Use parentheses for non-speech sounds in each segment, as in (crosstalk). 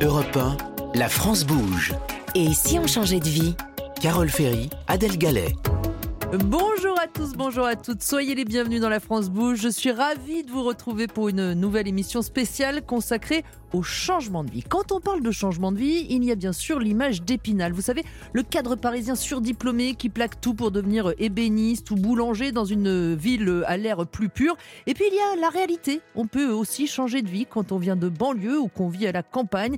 Europe 1, la France bouge. Et si on changeait de vie? Carole Ferry, Adèle Gallet. Bonjour à tous, bonjour à toutes, soyez les bienvenus dans la France Bouge. Je suis ravie de vous retrouver pour une nouvelle émission spéciale consacrée au changement de vie. Quand on parle de changement de vie, il y a bien sûr l'image d'Épinal. Vous savez, le cadre parisien surdiplômé qui plaque tout pour devenir ébéniste ou boulanger dans une ville à l'air plus pur. Et puis il y a la réalité. On peut aussi changer de vie quand on vient de banlieue ou qu'on vit à la campagne,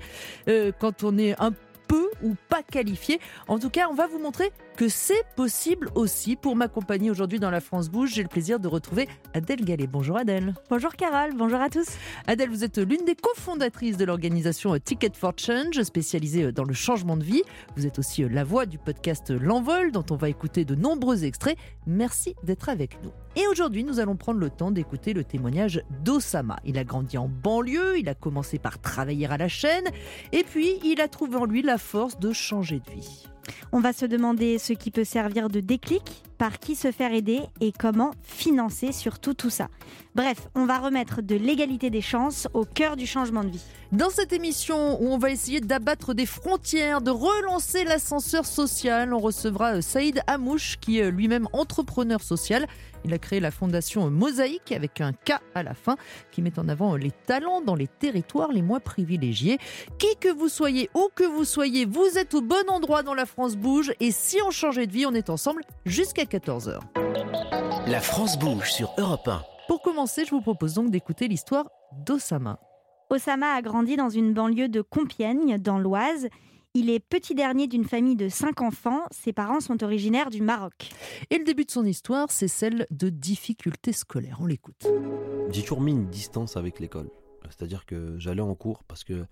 euh, quand on est un peu ou pas qualifié. En tout cas, on va vous montrer que c'est possible aussi. Pour m'accompagner aujourd'hui dans la France Bouge, j'ai le plaisir de retrouver Adèle Gallet. Bonjour Adèle. Bonjour Carole, bonjour à tous. Adèle, vous êtes l'une des cofondatrices de l'organisation Ticket for Change, spécialisée dans le changement de vie. Vous êtes aussi la voix du podcast L'Envol, dont on va écouter de nombreux extraits. Merci d'être avec nous. Et aujourd'hui, nous allons prendre le temps d'écouter le témoignage d'Osama. Il a grandi en banlieue, il a commencé par travailler à la chaîne, et puis il a trouvé en lui la force de changer de vie. On va se demander ce qui peut servir de déclic, par qui se faire aider et comment financer surtout tout ça. Bref, on va remettre de l'égalité des chances au cœur du changement de vie. Dans cette émission où on va essayer d'abattre des frontières, de relancer l'ascenseur social, on recevra Saïd Amouche qui est lui-même entrepreneur social. Il a créé la fondation Mosaïque avec un K à la fin qui met en avant les talents dans les territoires les moins privilégiés. Qui que vous soyez, où que vous soyez, vous êtes au bon endroit dans la France bouge et si on changeait de vie, on est ensemble jusqu'à 14h. La France bouge sur Europe 1. Pour commencer, je vous propose donc d'écouter l'histoire d'Osama. Osama a grandi dans une banlieue de Compiègne, dans l'Oise. Il est petit dernier d'une famille de cinq enfants. Ses parents sont originaires du Maroc. Et le début de son histoire, c'est celle de difficultés scolaires. On l'écoute. J'ai toujours mis une distance avec l'école. C'est-à-dire que j'allais en cours parce que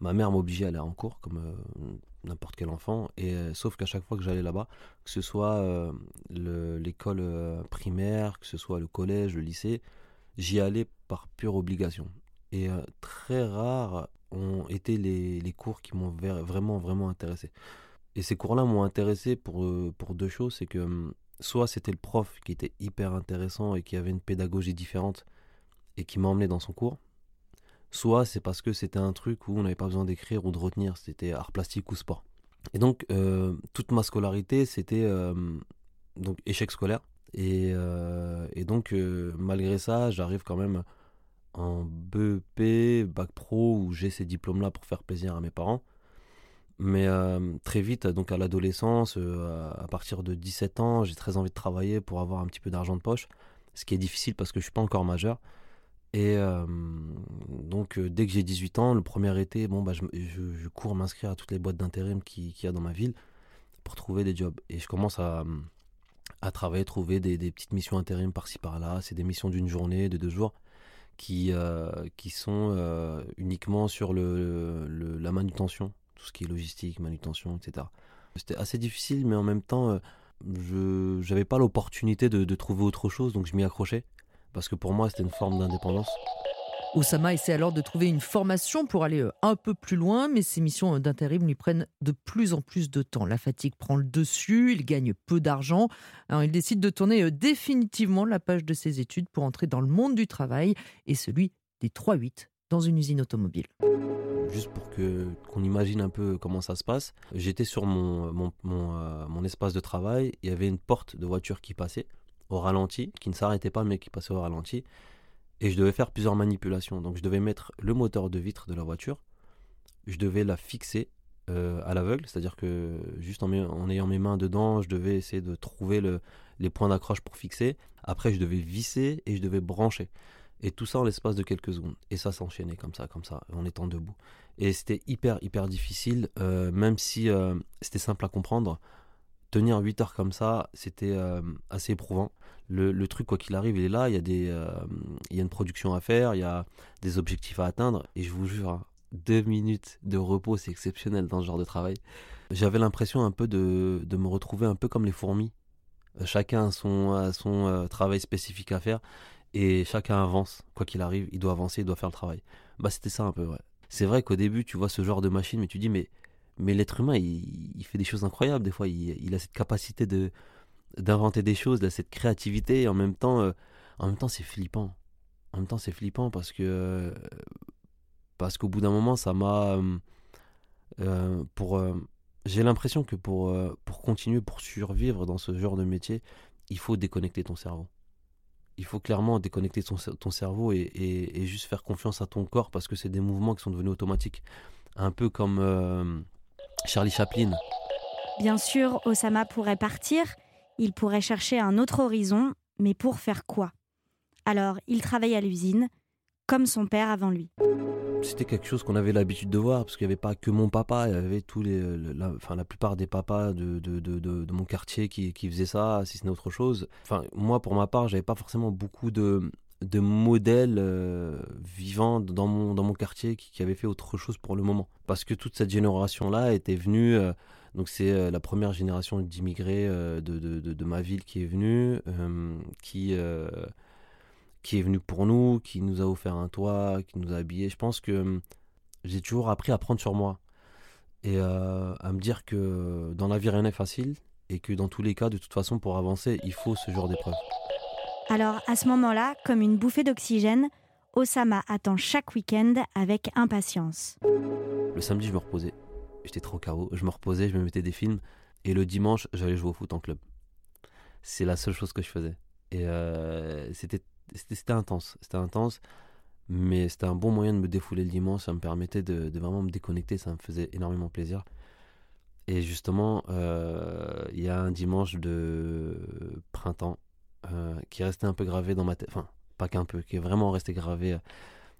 ma mère m'obligeait à aller en cours, comme euh, n'importe quel enfant. Et euh, sauf qu'à chaque fois que j'allais là-bas, que ce soit euh, l'école primaire, que ce soit le collège, le lycée, j'y allais par pure obligation. Et très rares ont été les, les cours qui m'ont vraiment, vraiment intéressé. Et ces cours-là m'ont intéressé pour, pour deux choses. C'est que hum, soit c'était le prof qui était hyper intéressant et qui avait une pédagogie différente et qui m'emmenait dans son cours soit c'est parce que c'était un truc où on n'avait pas besoin d'écrire ou de retenir, c'était art plastique ou sport. Et donc, euh, toute ma scolarité, c'était euh, donc échec scolaire. Et, euh, donc, malgré ça, j'arrive quand même en BEP, bac pro, où j'ai ces diplômes-là pour faire plaisir à mes parents. Mais très vite, donc à l'adolescence, à partir de 17 ans, j'ai très envie de travailler pour avoir un petit peu d'argent de poche. Ce qui est difficile parce que je suis pas encore majeur. Et donc, dès que j'ai 18 ans, le premier été, bon, bah, je, je, cours m'inscrire à toutes les boîtes d'intérim qu'il y a dans ma ville pour trouver des jobs. Et je commence à, à travailler, trouver des, des, petites missions intérim par-ci par-là. C'est des missions d'une journée, de deux jours, qui, qui sont uniquement sur le, la manutention, tout ce qui est logistique, manutention, etc. C'était assez difficile, mais en même temps, je n'avais pas l'opportunité de trouver autre chose, donc je m'y accrochais parce que pour moi c'était une forme d'indépendance. Osama essaie alors de trouver une formation pour aller euh, un peu plus loin, mais ses missions euh, d'intérim lui prennent de plus en plus de temps. La fatigue prend le dessus, il gagne peu d'argent. il décide de tourner euh, définitivement la page de ses études pour entrer dans le monde du travail et celui des 3-8 dans une usine automobile. Juste pour que qu'on imagine un peu comment ça se passe, j'étais sur mon, mon, mon espace de travail, il y avait une porte de voiture qui passait au ralenti, qui ne s'arrêtait pas mais qui passait au ralenti. Et je devais faire plusieurs manipulations. Donc je devais mettre le moteur de vitre de la voiture, je devais la fixer euh, à l'aveugle, c'est-à-dire que juste en, ayant mes mains dedans, je devais essayer de trouver le, les points d'accroche pour fixer. Après, je devais visser et je devais brancher. Et tout ça en l'espace de quelques secondes. Et ça s'enchaînait comme ça, comme ça, en étant debout. Et c'était hyper, hyper difficile, euh, même si euh, c'était simple à comprendre tenir 8 heures comme ça, c'était euh, assez éprouvant. Le, truc, quoi qu'il arrive, il est là. Il y, a des, euh, il y a une production à faire, il y a des objectifs à atteindre. Et je vous jure, hein, deux minutes de repos, c'est exceptionnel dans ce genre de travail. J'avais l'impression un peu de, de, me retrouver un peu comme les fourmis. Euh, chacun a son, son travail spécifique à faire et chacun avance. Quoi qu'il arrive, il doit avancer, il doit faire le travail. Bah, c'était ça un peu, ouais. C'est vrai qu'au début, tu vois ce genre de machine, mais tu dis, mais mais l'être humain, il, fait des choses incroyables. Des fois, il, a cette capacité d'inventer des choses, de cette créativité. En même temps, euh, en même temps, c'est flippant. En même temps, c'est flippant parce que parce qu'au bout d'un moment, ça m'a Euh, pour, euh, j'ai l'impression que pour, euh, continuer, pour survivre dans ce genre de métier, il faut déconnecter ton cerveau. Il faut clairement déconnecter ton, cer- ton cerveau et, juste faire confiance à ton corps parce que c'est des mouvements qui sont devenus automatiques. Un peu comme euh, Charlie Chaplin. Bien sûr, Osama pourrait partir, il pourrait chercher un autre horizon, mais pour faire quoi? Alors, il travaille à l'usine, comme son père avant lui. C'était quelque chose qu'on avait l'habitude de voir parce qu'il n'y avait pas que mon papa, il y avait tous les, le- la, enfin, la plupart des papas de, de, de, de- de mon quartier qui, qui faisaient ça, si ce n'est autre chose. Enfin, moi, pour ma part, j'avais pas forcément beaucoup de, de modèles euh, vivants dans mon, dans mon quartier qui, qui avaient fait autre chose pour le moment. Parce que toute cette génération-là était venue, euh, donc c'est euh, la première génération d'immigrés euh, de, de, de, ma ville qui est venue, qui... qui est venu pour nous, qui nous a offert un toit, qui nous a habillés. Je pense que j'ai toujours appris à prendre sur moi et à me dire que dans la vie rien n'est facile et que dans tous les cas, de toute façon, pour avancer, il faut ce genre d'épreuve. Alors, à ce moment-là, comme une bouffée d'oxygène, Osama attend chaque week-end avec impatience. Le samedi, je me reposais. J'étais trop KO. Je me reposais, je me mettais des films. Et le dimanche, j'allais jouer au foot en club. C'est la seule chose que je faisais. Et euh, c'était intense. C'était intense. Mais c'était un bon moyen de me défouler le dimanche. Ça me permettait de, de vraiment me déconnecter. Ça me faisait énormément plaisir. Et justement, euh, il y a un dimanche de printemps euh, qui est resté un peu gravé dans ma tête. Enfin, pas qu'un peu, qui est vraiment resté gravé euh,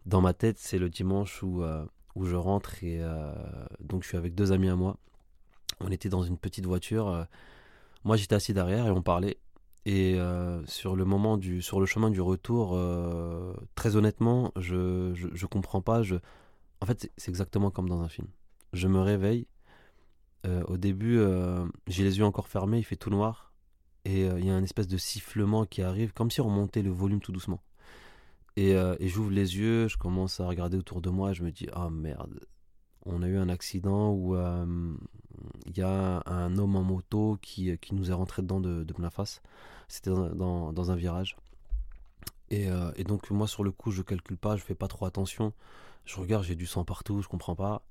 dans ma tête. C'est le dimanche où, euh, où je rentre et donc je suis avec deux amis à moi. On était dans une petite voiture. moi, j'étais assis derrière et on parlait. Et sur le moment du, sur le chemin du retour, très honnêtement, je, je, je comprends pas. Je, en fait, c'est- exactement comme dans un film. Je me réveille. au début, j'ai les yeux encore fermés, il fait tout noir. Et euh, il y a un espèce de sifflement qui arrive, comme si on montait le volume tout doucement. Et, euh, et j'ouvre les yeux, je commence à regarder autour de moi, je me dis, ah merde, on a eu un accident où euh, il y a un homme en moto qui, qui nous est rentré dedans de, de plein face. C'était dans, dans- un virage. Et, et donc moi sur le coup je calcule pas, je fais pas trop attention. Je regarde, j'ai du sang partout, je comprends pas.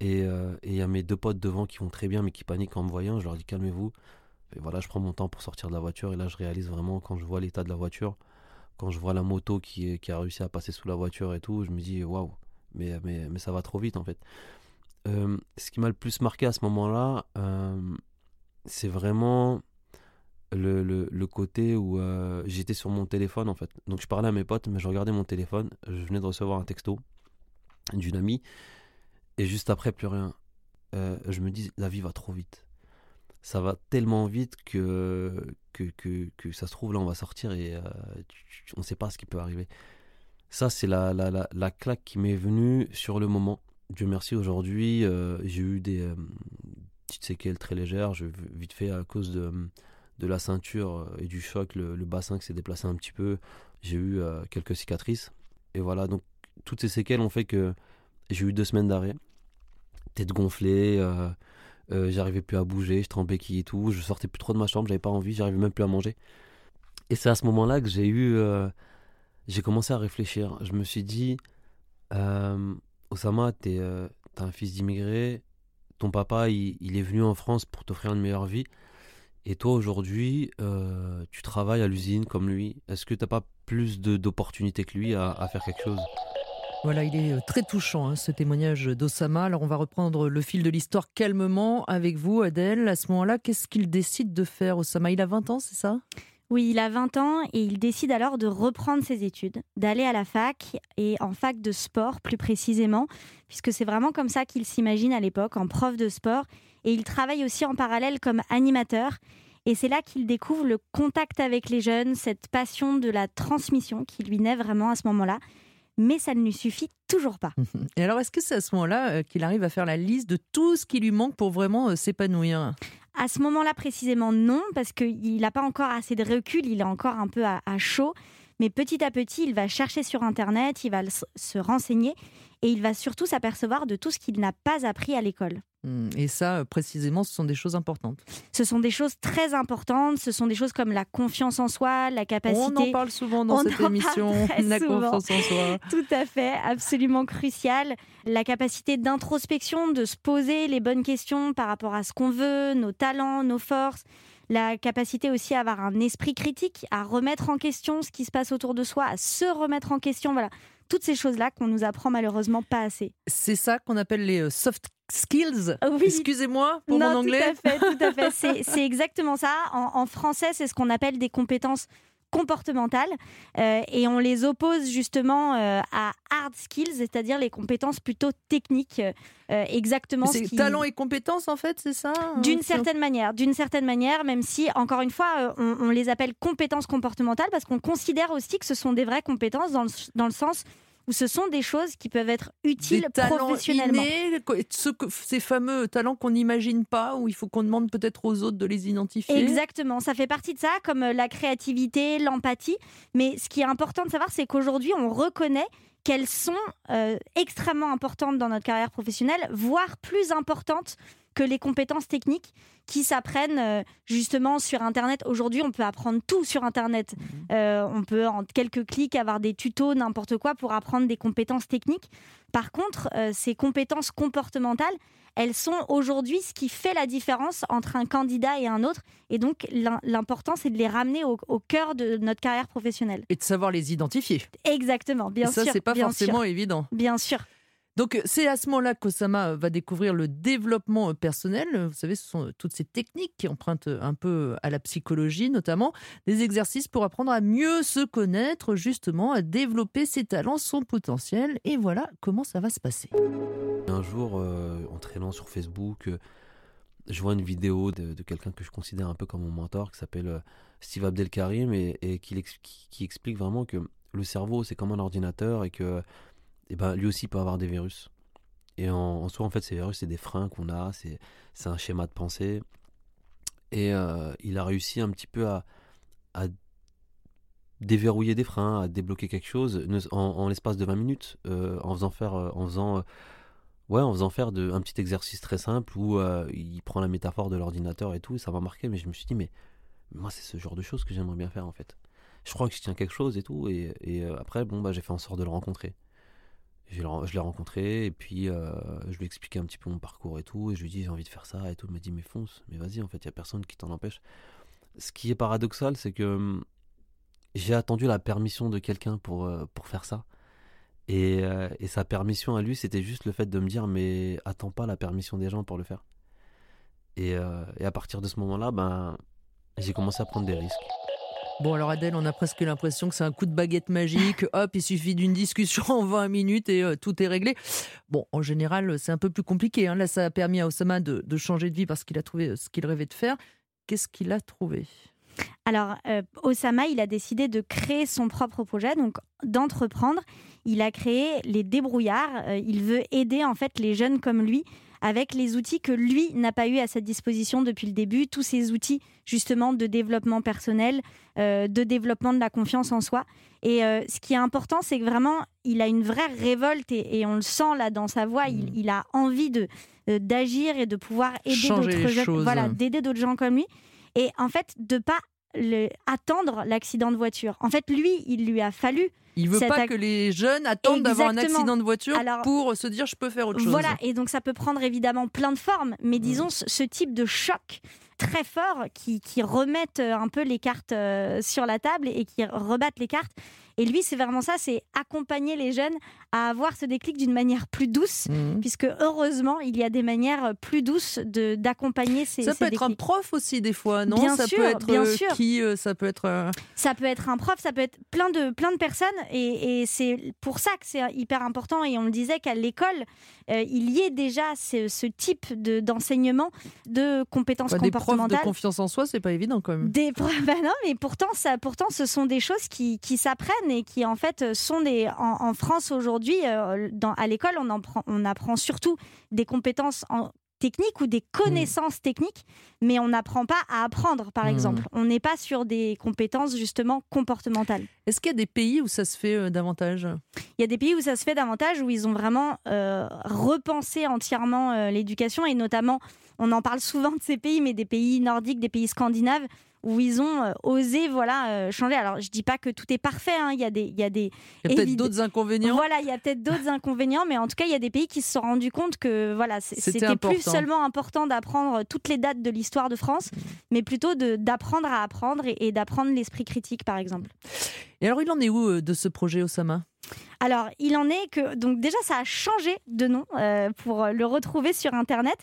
Et et il y a mes deux potes devant qui vont très bien mais qui paniquent en me voyant. Je leur dis calmez-vous. Et voilà, je prends mon temps pour sortir de la voiture et là je réalise vraiment quand je vois l'état de la voiture, quand je vois la moto qui, a réussi à passer sous la voiture et tout, je me dis waouh, mais, mais, mais ça va trop vite en fait. Euh, ce qui m'a le plus marqué à ce moment-là, euh, c'est vraiment le, le, côté où euh, j'étais sur mon téléphone en fait. Donc je parlais à mes potes, mais je regardais mon téléphone. Je venais de recevoir un texto d'une amie. Et juste après, plus rien. Je me dis, la vie va trop vite. Ça va tellement vite que, que, que, ça se trouve, là, on va sortir et euh, on ne sait pas ce qui peut arriver. Ça, c'est la, la, la, la claque qui m'est venue sur le moment. Dieu merci, aujourd'hui, euh, j'ai eu des euh, petites séquelles très légères. Je, vite fait, à cause de, de la ceinture et du choc, le, bassin qui s'est déplacé un petit peu, j'ai eu quelques cicatrices. Et voilà, donc toutes ces séquelles ont fait que j'ai eu deux semaines d'arrêt. Tête gonflée, euh, j'arrivais plus à bouger, j'étais en béquille et tout. Je sortais plus trop de ma chambre, j'avais pas envie, j'arrivais même plus à manger. Et c'est à ce moment-là que j'ai eu. euh, j'ai commencé à réfléchir. Je me suis dit euh, Osama, t'es un fils d'immigré, ton papa il, il est venu en France pour t'offrir une meilleure vie. Et toi aujourd'hui, tu travailles à l'usine comme lui. Est-ce que t'as pas plus d'opportunités que lui à faire quelque chose? Voilà, il est euh, très touchant hein, ce témoignage d'Osama. Alors on va reprendre le fil de l'histoire calmement avec vous, Adèle. À ce moment-là, qu'est-ce qu'il décide de faire, Osama? Il a 20 ans, c'est ça? Oui, il a 20 ans et il décide alors de reprendre ses études, d'aller à la fac et en fac de sport plus précisément, puisque c'est vraiment comme ça qu'il s'imagine à l'époque, en prof de sport. Et il travaille aussi en parallèle comme animateur. Et c'est là qu'il découvre le contact avec les jeunes, cette passion de la transmission qui lui naît vraiment à ce moment-là. Mais ça ne lui suffit toujours pas. (laughs) Et alors, est-ce que c'est à ce moment-là euh, qu'il arrive à faire la liste de tout ce qui lui manque pour vraiment euh, s'épanouir? À ce moment-là précisément, non, parce qu'il n'a pas encore assez de recul, il est encore un peu à, à chaud. Mais petit à petit, il va chercher sur Internet, il va le- se renseigner et il va surtout s'apercevoir de tout ce qu'il n'a pas appris à l'école. Hmm, Et ça, euh, précisément, ce sont des choses importantes. Ce sont des choses très importantes, ce sont des choses comme la confiance en soi, la capacité... On en parle souvent dans On cette émission, (laughs) la souvent. confiance en soi. Tout à fait, absolument crucial. La capacité d'introspection, de se poser les bonnes questions par rapport à ce qu'on veut, nos talents, nos forces. La capacité aussi à avoir un esprit critique, à remettre en question ce qui se passe autour de soi, à se remettre en question. Voilà, toutes ces choses-là qu'on nous apprend malheureusement pas assez. C'est ça qu'on appelle les euh, soft skills. Oui. Excusez-moi pour non, mon anglais. Tout à fait, tout à fait. C'est, c'est exactement ça. En, en français, c'est ce qu'on appelle des compétences comportementales euh, et on les oppose justement euh, à hard skills, c'est-à-dire les compétences plutôt techniques, euh, exactement. ce C'est qui- talent et compétences, en fait, c'est ça D'une Euh, certaine manière, d'une certaine manière, même si encore une fois, on, on les appelle compétences comportementales parce qu'on considère aussi que ce sont des vraies compétences dans le, dans le sens où ce sont des choses qui peuvent être utiles des professionnellement. innés, ce que- ces fameux talents qu'on n'imagine pas, où il faut qu'on demande peut-être aux autres de les identifier. Exactement, ça fait partie de ça, comme euh, la créativité, l'empathie. Mais ce qui est important de savoir, c'est qu'aujourd'hui, on reconnaît qu'elles sont euh, extrêmement importantes dans notre carrière professionnelle, voire plus importantes que les compétences techniques qui s'apprennent euh, justement sur Internet. Aujourd'hui, on peut apprendre tout sur Internet. Euh, on peut en quelques clics avoir des tutos, n'importe quoi, pour apprendre des compétences techniques. Par contre, euh, ces compétences comportementales, elles sont aujourd'hui ce qui fait la différence entre un candidat et un autre. Et donc, l'im- l'important, c'est de les ramener au, au cœur de notre carrière professionnelle. Et de savoir les identifier. Exactement, bien Et ça, sûr. c'est pas forcément sûr, évident. bien sûr. Donc euh, c'est à ce moment-là qu'Osama euh, va découvrir le développement euh, personnel. Vous savez, ce sont toutes ces techniques qui empruntent un peu à la psychologie, notamment des exercices pour apprendre à mieux se connaître, justement, à développer ses talents, son potentiel. Et voilà comment ça va se passer. Un jour, en traînant sur Facebook, je vois une vidéo de, quelqu'un que je considère un peu comme mon mentor, qui s'appelle Steve Abdelkarim, et, qui explique vraiment que le cerveau, c'est comme un ordinateur, et que ben, lui aussi peut avoir des virus. Et en, en soi, en fait, ces virus, c'est des freins qu'on a, c'est un schéma de pensée. Et euh, il a réussi un petit peu à, déverrouiller des freins, à débloquer quelque chose en, l'espace de 20 minutes, euh, en faisant faire, euh, en faisant, ouais, en faisant faire un petit exercice très simple où il prend la métaphore de l'ordinateur et tout, et ça m'a marqué, mais je me suis dit, mais moi, c'est ce genre de choses que j'aimerais bien faire en fait. Je crois que je tiens quelque chose et tout, et, après, bon, bah, j'ai fait en sorte de le rencontrer. Je l'ai- rencontré, et puis euh, je lui ai expliqué un petit peu mon parcours et tout, et je lui ai dit, j'ai envie de faire ça et tout. Il m'a dit, mais fonce, mais vas-y, en fait, il n'y a personne qui t'en empêche. Ce qui est paradoxal, c'est que hum, j'ai attendu la permission de quelqu'un pour, euh, pour faire ça. Et, euh, et sa permission à lui, c'était juste le fait de me dire mais attends pas la permission des gens pour le faire. Et, et à partir de ce moment-là, ben, j'ai commencé à prendre des risques. Bon, alors Adèle, on a presque l'impression que c'est un coup de baguette magique. (laughs) Hop, il suffit d'une discussion en 20 minutes et euh, tout est réglé. Bon, en général, c'est un peu plus compliqué. hein. Là, ça a permis à Osama de, de changer de vie parce qu'il a trouvé euh, ce qu'il rêvait de faire. Qu'est-ce qu'il a trouvé? Alors, euh, Osama, il a décidé de créer son propre projet, donc d'entreprendre. Il a créé les débrouillards. Euh, il veut aider en fait les jeunes comme lui avec les outils que lui n'a pas eu à sa disposition depuis le début, tous ces outils justement de développement personnel, euh, de développement de la confiance en soi. Et euh, ce qui est important, c'est que vraiment, il a une vraie révolte et, et on le sent là dans sa voix. Il, il a envie de euh, d'agir et de pouvoir aider d'autres jeunes, voilà, d'aider d'autres gens comme lui. Et en fait, de pas le- attendre l'accident de voiture. En fait, lui, il lui a fallu Il veut pas que les jeunes attendent d'avoir un accident de voiture Alors- pour se dire je peux faire autre chose. Voilà, et donc ça peut prendre évidemment plein de formes, mais Mm. disons ce, ce type de choc très fort qui, qui remettent euh, un peu les cartes euh, sur la table et qui rebattent les cartes. Et lui, c'est vraiment ça, c'est accompagner les jeunes à avoir ce déclic d'une manière plus douce, Mhm. puisque heureusement, il y a des manières plus douces de- d'accompagner ces, Ça ces peut être un prof aussi des fois, non? Bien Ça sûr, peut être bien euh, sûr. qui euh, Ça peut être. euh, Ça peut être un prof, ça peut être plein de, plein de personnes. Et, et c'est pour ça que c'est hyper important. Et on le disait qu'à l'école, il y ait déjà ce, ce type de- d'enseignement de compétences bah, des profs de comportementales. confiance en soi, c'est pas évident quand même. Des profs- (laughs) bah non, mais pourtant, ça, pourtant, ce sont des choses qui, qui s'apprennent et qui, en fait, sont des. En, en France aujourd'hui, euh, à l'école, on, en prend- on apprend surtout des compétences en techniques ou des connaissances techniques, mais on n'apprend pas à apprendre, par Mm. exemple. On n'est pas sur des compétences justement comportementales. Est-ce qu'il y a des pays où ça se fait euh, davantage? Il y a des pays où ça se fait davantage, où ils ont vraiment euh, repensé entièrement euh, l'éducation, et notamment, on en parle souvent de ces pays, mais des pays nordiques, des pays scandinaves, où ils ont euh, osé voilà, euh, changer. Alors, je dis pas que tout est parfait, hein. il y a des... Il y a des Il y a peut-être d'autres inconvénients. Voilà, il y a peut-être d'autres (laughs) inconvénients, mais en tout cas, il y a des pays qui se sont rendus compte que voilà, C'était plus seulement important d'apprendre toutes les dates de l'histoire de France, mais plutôt d'apprendre à apprendre et, et d'apprendre l'esprit critique, par exemple. Et alors, il en est où euh, de ce projet, Osama? Alors, il en est que donc déjà ça a changé de nom euh, pour le retrouver sur internet.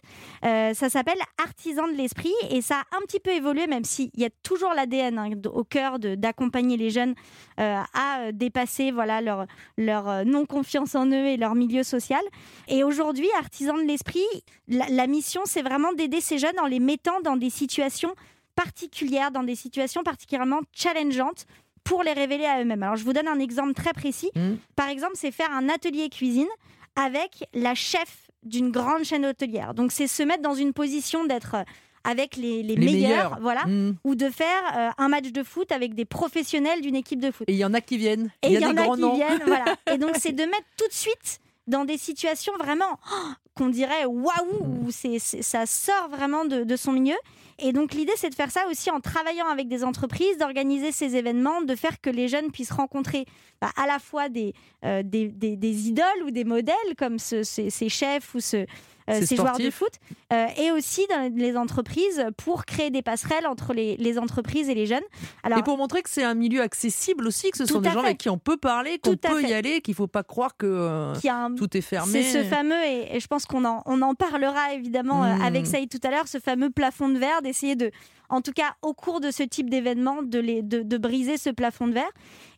Euh, ça s'appelle Artisan de l'esprit et ça a un petit peu évolué, même s'il y a toujours l'ADN hein, au cœur d'accompagner les jeunes euh, à euh, dépasser voilà leur leur euh, non confiance en eux et leur milieu social. Et aujourd'hui, Artisan de l'esprit, la mission c'est vraiment d'aider ces jeunes en les mettant dans des situations particulières, dans des situations particulièrement challengeantes pour les révéler à eux-mêmes. Alors je vous donne un exemple très précis. Mhm. Par exemple, c'est faire un atelier cuisine avec la chef d'une grande chaîne hôtelière. Donc c'est se mettre dans une position d'être euh, avec les, les Les meilleurs, meilleurs. voilà, Hmm. ou de faire euh, un match de foot avec des professionnels d'une équipe de foot. Et il y en a qui viennent. Et il y en a qui noms. viennent, voilà. (laughs) Et donc c'est de mettre tout de suite dans des situations vraiment oh, qu'on dirait waouh, c'est- ça sort vraiment de, de son milieu. Et donc l'idée c'est de faire ça aussi en travaillant avec des entreprises, d'organiser ces événements, de faire que les jeunes puissent rencontrer bah, à la fois des, euh, des, des- des idoles ou des modèles comme ce- ces, ces chefs ou ce, Ces ces joueurs de foot, euh, et aussi dans les entreprises pour créer des passerelles entre les, les entreprises et les jeunes. Alors, Et pour montrer que c'est un milieu accessible aussi, que ce sont des gens fait. avec qui on peut parler, qu'on peut y aller, qu'il ne faut pas croire que euh, un, tout est fermé. C'est ce fameux, et, et je pense qu'on en, on en parlera évidemment euh, Mm. avec Saïd tout à l'heure, ce fameux plafond de verre, d'essayer de, en tout cas au cours de ce type d'événement, de, briser ce plafond de verre.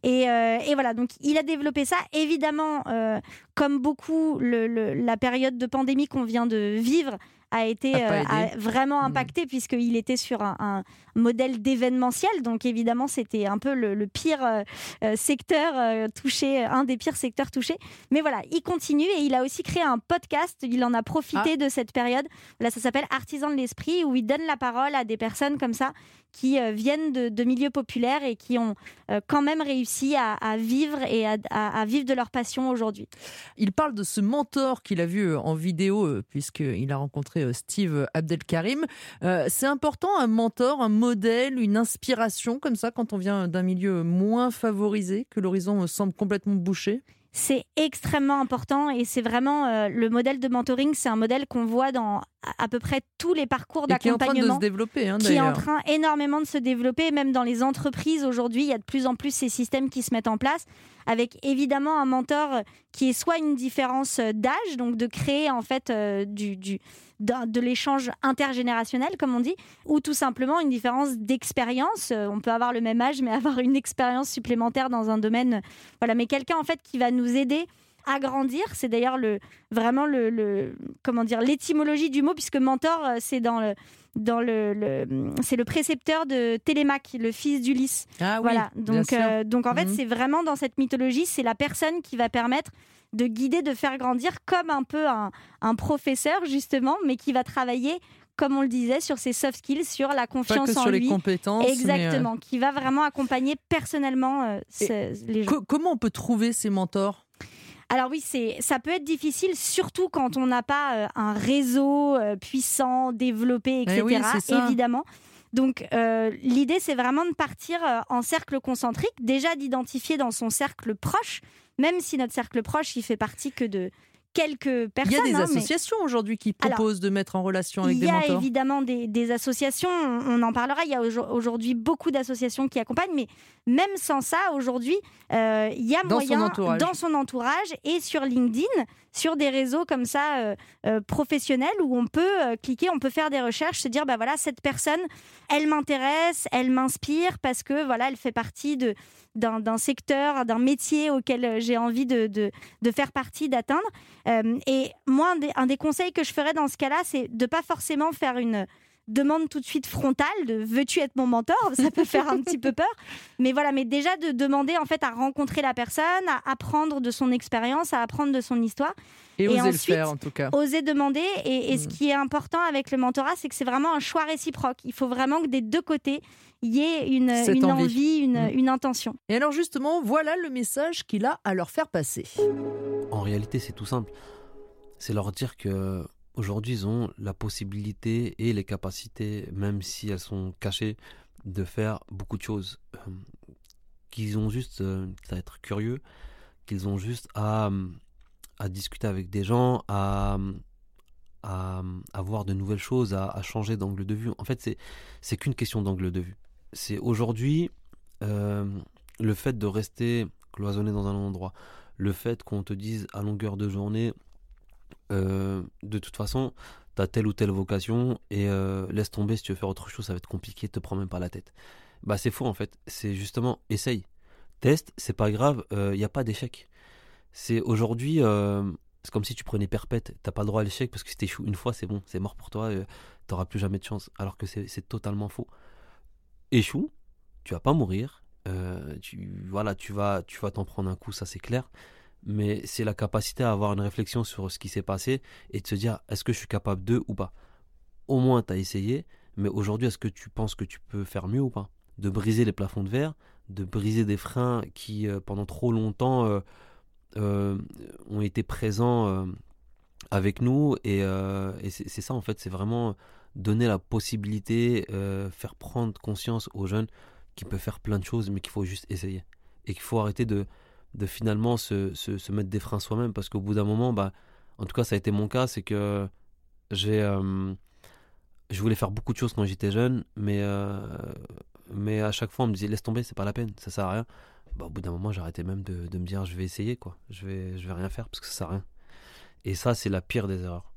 Et, euh, et voilà, donc il a développé ça. Évidemment, euh, comme beaucoup, la période de pandémie qu'on vient de vivre a été A euh, a vraiment Mm. impacté puisqu'il était sur un, un modèle d'événementiel. Donc évidemment, c'était un peu le, le pire euh, euh, secteur euh, touché, un des pires secteurs touchés. Mais voilà, il continue et il a aussi créé un podcast. Il en a profité de cette période. Là, ça s'appelle Artisan de l'esprit, où il donne la parole à des personnes comme ça qui euh, viennent de, de milieux populaires et qui ont euh, quand même réussi à, à vivre et à, vivre de leur passion aujourd'hui. Il parle de ce mentor qu'il a vu euh, en vidéo, puisqu'il a rencontré Steve Abdelkarim. Euh, c'est important, un mentor, un modèle, une inspiration, comme ça, quand on vient d'un milieu moins favorisé, que l'horizon semble complètement bouché? C'est extrêmement important et c'est vraiment euh, le modèle de mentoring, c'est un modèle qu'on voit dans à, peu près tous les parcours Et qui est en train de se d'accompagnement. développer, hein, qui est en train énormément de se développer, même dans les entreprises aujourd'hui, il y a de plus en plus ces systèmes qui se mettent en place, avec évidemment un mentor euh, qui est soit une différence euh, d'âge, donc de créer en fait euh, du, de l'échange intergénérationnel, comme on dit, ou tout simplement une différence d'expérience. On peut avoir le même âge, mais (laughs) avoir une expérience supplémentaire dans un domaine. Voilà, mais quelqu'un en fait qui va nous aider à grandir. C'est d'ailleurs le vraiment le, le- comment dire l'étymologie du mot puisque mentor euh, c'est dans le dans le, le- c'est le précepteur de Télémaque, le fils d'Ulysse. Ah oui, voilà. Donc euh, donc en fait Mhm. c'est vraiment dans cette mythologie, c'est la personne qui va permettre de guider, de faire grandir comme un peu un, un professeur justement, mais qui va travailler comme on le disait sur ses soft skills, sur la Pas confiance que en sur les lui. compétences. mais, euh, Exactement, qui va vraiment accompagner personnellement euh, ce- les gens. co- comment on peut trouver ces mentors? Alors oui, c'est ça peut être difficile, surtout quand on n'a pas euh, un réseau euh, puissant, développé, etc. Eh oui, ça. évidemment. Donc euh, l'idée, c'est vraiment de partir en cercle concentrique, déjà d'identifier dans son cercle proche, même si notre cercle proche, il fait partie que de quelques personnes. Il y a des hein, mais- associations aujourd'hui qui Alors, proposent de mettre en relation avec il des y a mentors. évidemment des, des associations, on en parlera. Il y a aujo- aujourd'hui beaucoup d'associations qui accompagnent, mais même sans ça, aujourd'hui, euh, il y a Dans son moyen entourage. dans son entourage et sur LinkedIn, sur des réseaux comme ça euh, euh, professionnels où on peut cliquer, on peut faire des recherches, se dire bah voilà cette personne, elle m'intéresse, elle m'inspire parce que voilà elle fait partie de d'un secteur, d'un métier auquel euh, j'ai envie de, de, faire partie, d'atteindre. Euh, et moi, un des, un des conseils que je ferais dans ce cas-là, c'est de pas forcément faire une demande tout de suite frontale de veux-tu être mon mentor? Ça peut faire un petit peu peur. Mais voilà, mais déjà de demander en fait à rencontrer la personne, à apprendre de son expérience, à apprendre de son histoire. Et, oser ensuite, le faire en tout cas. Oser demander. Et, et ce Mm. qui est important avec le mentorat, c'est que c'est vraiment un choix réciproque. Il faut vraiment que des deux côtés, il y ait une, envie. envie, une, Mm. une intention. Et alors justement, voilà le message qu'il a à leur faire passer. En réalité, c'est tout simple. C'est leur dire que aujourd'hui, ils ont la possibilité et les capacités, même si elles sont cachées, de faire beaucoup de choses. Euh, Qu'ils ont juste euh, à être curieux, qu'ils ont juste à, euh, à discuter avec des gens, à, à, voir de nouvelles choses, à, à changer d'angle de vue. En fait, c'est c'est qu'une question d'angle de vue. C'est aujourd'hui euh, le fait de rester cloisonné dans un endroit, le fait qu'on te dise à longueur de journée, euh, de toute façon, tu as telle ou telle vocation et euh, laisse tomber si tu veux faire autre chose, ça va être compliqué, te prends même pas la tête. Bah c'est faux en fait, c'est justement essaye, teste, c'est pas grave, il n'y a pas d'échec. C'est aujourd'hui, euh, c'est comme si tu prenais perpète, t'as pas le droit à l'échec parce que si t'échoues une fois, c'est bon, c'est mort pour toi, euh, t'auras plus jamais de chance. Alors que c'est totalement faux. Échoue, tu vas pas mourir, euh, tu, voilà, tu vas tu vas t'en prendre un coup, ça c'est clair. Mais c'est la capacité à avoir une réflexion sur ce qui s'est passé et de se dire est-ce que je suis capable de ou pas? Au moins tu as essayé, mais aujourd'hui est-ce que tu penses que tu peux faire mieux ou pas? De briser les plafonds de verre, de briser des freins qui euh, pendant trop longtemps euh, euh, ont été présents avec nous et, c'est ça en fait, c'est vraiment donner la possibilité, faire prendre conscience aux jeunes qu'ils peuvent faire plein de choses mais qu'il faut juste essayer et qu'il faut arrêter de, de finalement se, se, mettre des freins soi-même parce qu'au bout d'un moment, bah, en tout cas ça a été mon cas, c'est que j'ai euh, je voulais faire beaucoup de choses quand j'étais jeune mais, euh, mais à chaque fois on me disait laisse tomber, c'est pas la peine, ça sert à rien bah, au bout d'un moment, j'arrêtais même de, de me dire je vais essayer, quoi. Je vais, je vais rien faire parce que ça sert à rien. Et ça, c'est la pire des erreurs.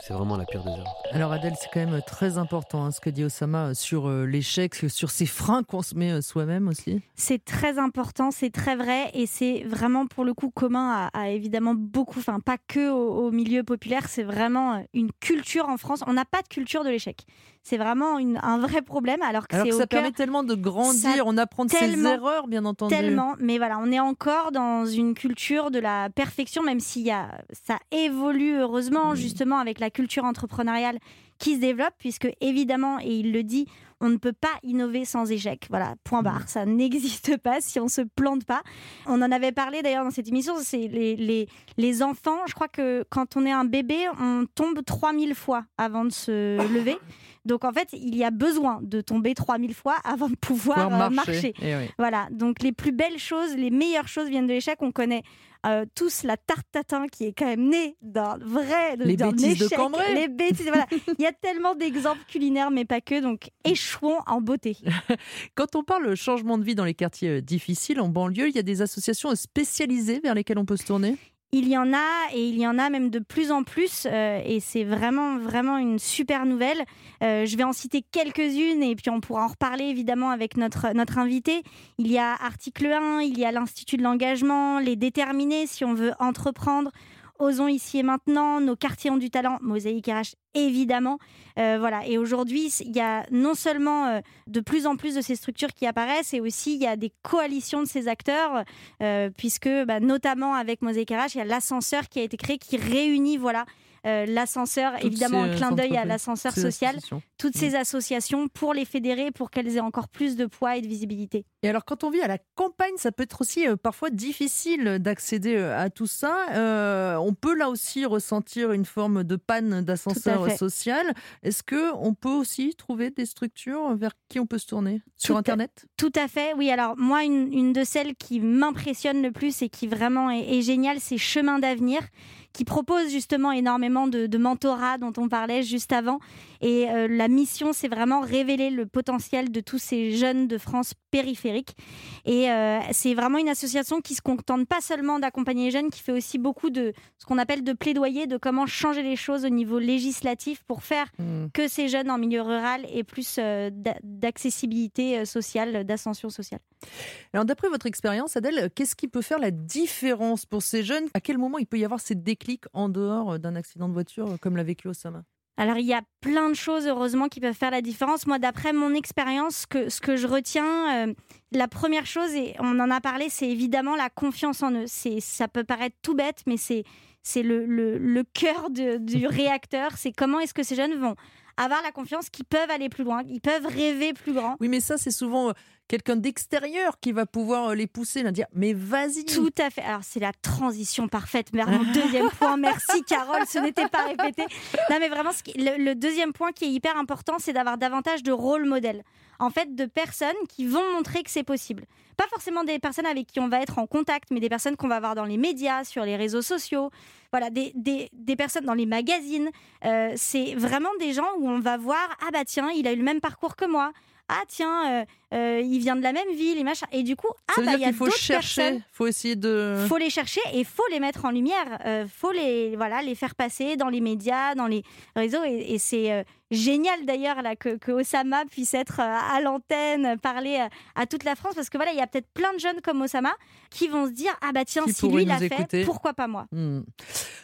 C'est vraiment la pire des erreurs. Alors Adèle, c'est quand même très important hein, ce que dit Osama sur euh, l'échec, sur ces freins qu'on se met euh, soi-même aussi. C'est très important, c'est très vrai et c'est vraiment pour le coup commun à, à évidemment beaucoup, enfin pas que au, au milieu populaire, c'est vraiment euh, une culture en France. On n'a pas de culture de l'échec. C'est vraiment une- un vrai problème alors que Alors que ça cœur permet tellement de grandir, on apprend de ses erreurs, bien entendu. tellement, mais voilà, on est encore dans une culture de la perfection, même y a, ça évolue heureusement Mm. justement avec la culture entrepreneuriale qui se développe, puisque évidemment, et il le dit, on ne peut pas innover sans échec. Voilà, point barre. Ça n'existe pas si on se plante pas. On en avait parlé d'ailleurs dans cette émission, c'est les, les, les enfants, je crois que quand on est un bébé, on tombe 3000 fois avant de se lever. (laughs) Donc en fait, il y a besoin de tomber 3000 fois avant de pouvoir, Pouvoir euh, marcher. marcher. Eh oui. Voilà, donc les plus belles choses, les meilleures choses viennent de l'échec. On connaît euh, tous la tarte tatin qui est quand même née d'un vrai Les d'un bêtises de. Cambrai. Les bêtises, voilà. (laughs) Il y a tellement d'exemples culinaires, mais pas que. Donc échouons en beauté. (laughs) Quand on parle changement de vie dans les quartiers euh, difficiles, en banlieue, il y a des associations spécialisées vers lesquelles on peut se tourner? Il y en a et il y en a même de plus en plus euh, et c'est vraiment vraiment une super nouvelle. Euh, je vais en citer quelques-unes et puis on pourra en reparler évidemment avec notre notre invité. Il y a article 1, il y a l'Institut de l'engagement, les déterminés si on veut entreprendre. Osons ici et maintenant, nos quartiers ont du talent, Mosaïque RH évidemment. Euh, voilà. Et aujourd'hui, il y a non seulement euh, de plus en plus de ces structures qui apparaissent, et aussi il y a des coalitions de ces acteurs, euh, puisque bah, notamment avec Mosaïque RH, il y a l'ascenseur qui a été créé, qui réunit voilà l'ascenseur, Toutes évidemment un clin euh, d'œil à l'ascenseur social, associations. toutes ces associations pour les fédérer, pour qu'elles aient encore plus de poids et de visibilité. Et alors, quand on vit à la campagne, ça peut être aussi euh, parfois difficile d'accéder euh, à tout ça. Euh, on peut là aussi ressentir une forme de panne d'ascenseur social. Est-ce que on peut aussi trouver des structures vers qui on peut se tourner sur Tout à- Internet? Tout à fait, oui. Alors moi, une, une de celles qui m'impressionne le plus et qui vraiment est, est géniale, c'est Chemin d'avenir, qui propose justement énormément de, de mentorat dont on parlait juste avant. Et euh, la mission, c'est vraiment révéler le potentiel de tous ces jeunes de France périphérique. Et euh, c'est vraiment une association qui se contente pas seulement d'accompagner les jeunes, qui fait aussi beaucoup de ce qu'on appelle de plaidoyer, de comment changer les choses au niveau législatif pour faire Hmm. que ces jeunes en milieu rural aient plus euh, d'a- d'accessibilité sociale, d'ascension sociale. Alors, d'après votre expérience, Adèle, qu'est-ce qui peut faire la différence pour ces jeunes? À quel moment il peut y avoir ces déclics en dehors euh, d'un accident de voiture euh, comme l'a vécu Osama? Alors il y a plein de choses heureusement qui peuvent faire la différence. Moi d'après mon expérience, que, ce que je retiens, euh, la première chose, et on en a parlé, c'est évidemment la confiance en eux. Ça peut paraître tout bête, mais c'est, c'est le, le, le cœur de- du (laughs) réacteur. C'est comment est-ce que ces jeunes vont avoir la confiance qu'ils peuvent aller plus loin, ils peuvent rêver plus grand. Oui, mais ça, c'est souvent euh, quelqu'un d'extérieur qui va pouvoir euh, les pousser, leur dire Mais vas-y Tout à fait. Alors, c'est la transition parfaite vers mon deuxième (laughs) point. Merci, Carole, ce n'était pas répété. Non, mais vraiment, le deuxième point qui est hyper important, c'est d'avoir davantage de rôle modèle. En fait, de personnes qui vont montrer que c'est possible. Pas forcément des personnes avec qui on va être en contact, mais des personnes qu'on va voir dans les médias, sur les réseaux sociaux. Voilà, des, des, des personnes dans les magazines. Euh, c'est vraiment des gens où on va voir Ah, bah tiens, il a eu le même parcours que moi. Ah, tiens, euh, euh, il vient de la même ville et machin. Et du coup, ah, Ça veut bah, il dire y a qu'il faut chercher, personnes faut essayer de. faut les chercher et faut les mettre en lumière. Euh, faut les voilà les faire passer dans les médias, dans les réseaux et, et c'est euh, génial d'ailleurs là que, que Osama puisse être euh, à l'antenne, parler à toute la France parce que voilà il y a peut-être plein de jeunes comme Osama qui vont se dire ah bah tiens Qui si lui l'a fait pourquoi pas moi. Hmm.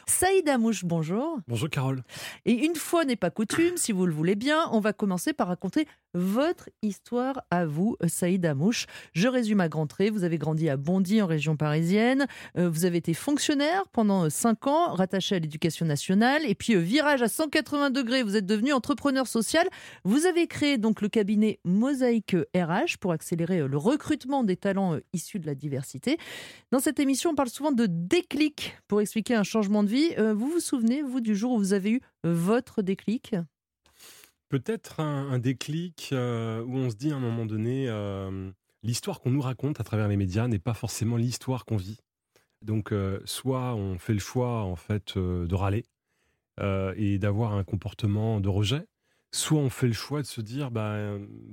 Saïd Amouche, bonjour. Bonjour Carole. Et une fois n'est pas coutume, si vous le voulez bien, on va commencer par raconter votre histoire à vous, Saïd Amouche. Je résume à grands traits. Vous avez grandi à Bondy, en région parisienne. Euh, vous avez été fonctionnaire pendant 5 ans, rattaché à l'éducation nationale. Et puis, euh, virage à 180 degrés, vous êtes devenu entrepreneur social. Vous avez créé donc le cabinet Mosaïque RH pour accélérer euh, le recrutement des talents euh, issus de la diversité. Dans cette émission, on parle souvent de déclic pour expliquer un changement de vie. Euh, vous vous souvenez, vous, du jour où vous avez eu votre déclic? Peut-être un, déclic euh, où on se dit à un moment donné, l'histoire qu'on nous raconte à travers les médias n'est pas forcément l'histoire qu'on vit. Donc, euh, soit on fait le choix en fait euh, de râler et d'avoir un comportement de rejet, soit on fait le choix de se dire, bah,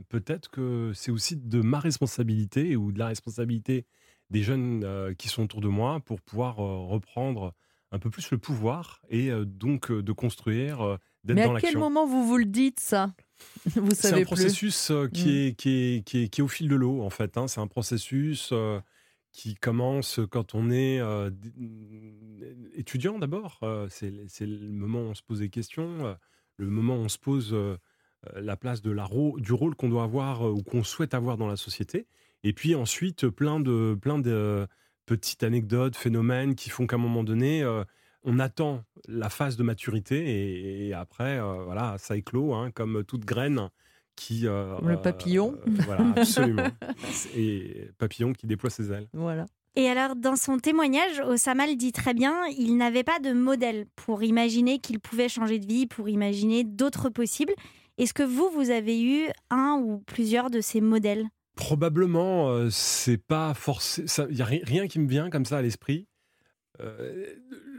peut-être que c'est aussi de ma responsabilité ou de la responsabilité des jeunes qui sont autour de moi pour pouvoir reprendre un peu plus le pouvoir et donc de construire, Mais à quel moment vous vous le dites, ça? (laughs) Vous C'est un processus euh, qui, Mm. est, qui, est, qui, est, qui est au fil de l'eau, en fait. hein. C'est un processus euh, qui commence quand on est euh, étudiant d'abord. C'est le moment où on se pose des questions, le moment où on se pose la place de la ro- du rôle qu'on doit avoir ou qu'on souhaite avoir dans la société. Et puis ensuite, plein de, plein de petites anecdotes, phénomènes qui font qu'à un moment donné, euh, on attend la phase de maturité et, et après, euh, voilà, ça éclot, hein, comme toute graine qui... euh, Comme le papillon. euh, voilà, (laughs) absolument. et papillon qui déploie ses ailes. Voilà. Et alors, dans son témoignage, Osama le dit très bien, il n'avait pas de modèle pour imaginer qu'il pouvait changer de vie, pour imaginer d'autres possibles. Est-ce que vous, vous avez eu un ou plusieurs de ces modèles? Probablement, euh, c'est pas forcément. Il n'y a ri- rien qui me vient comme ça à l'esprit. Euh,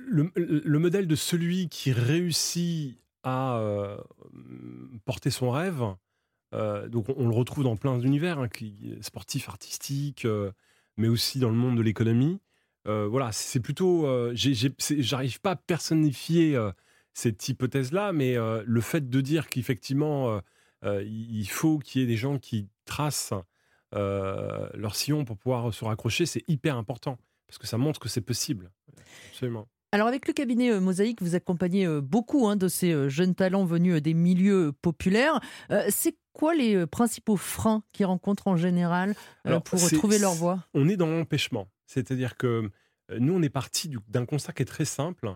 le, le- le modèle de celui qui réussit à euh, porter son rêve, euh, donc on, le retrouve dans plein d'univers, hein, qui- sportif, artistique, euh, mais aussi dans le monde de l'économie. Voilà, c'est plutôt. J'arrive pas à personnifier cette hypothèse-là, mais le fait de dire qu'effectivement, il faut qu'il y ait des gens qui tracent leur sillon pour pouvoir se raccrocher, c'est hyper important parce que ça montre que c'est possible. Absolument. Alors avec le cabinet euh, Mosaïque, vous accompagnez euh, beaucoup hein, de ces euh, jeunes talents venus des milieux populaires. C'est quoi les principaux freins qu'ils rencontrent en général Alors, pour trouver leur voie On est dans l'empêchement. C'est-à-dire que nous, on est parti du- d'un constat qui est très simple.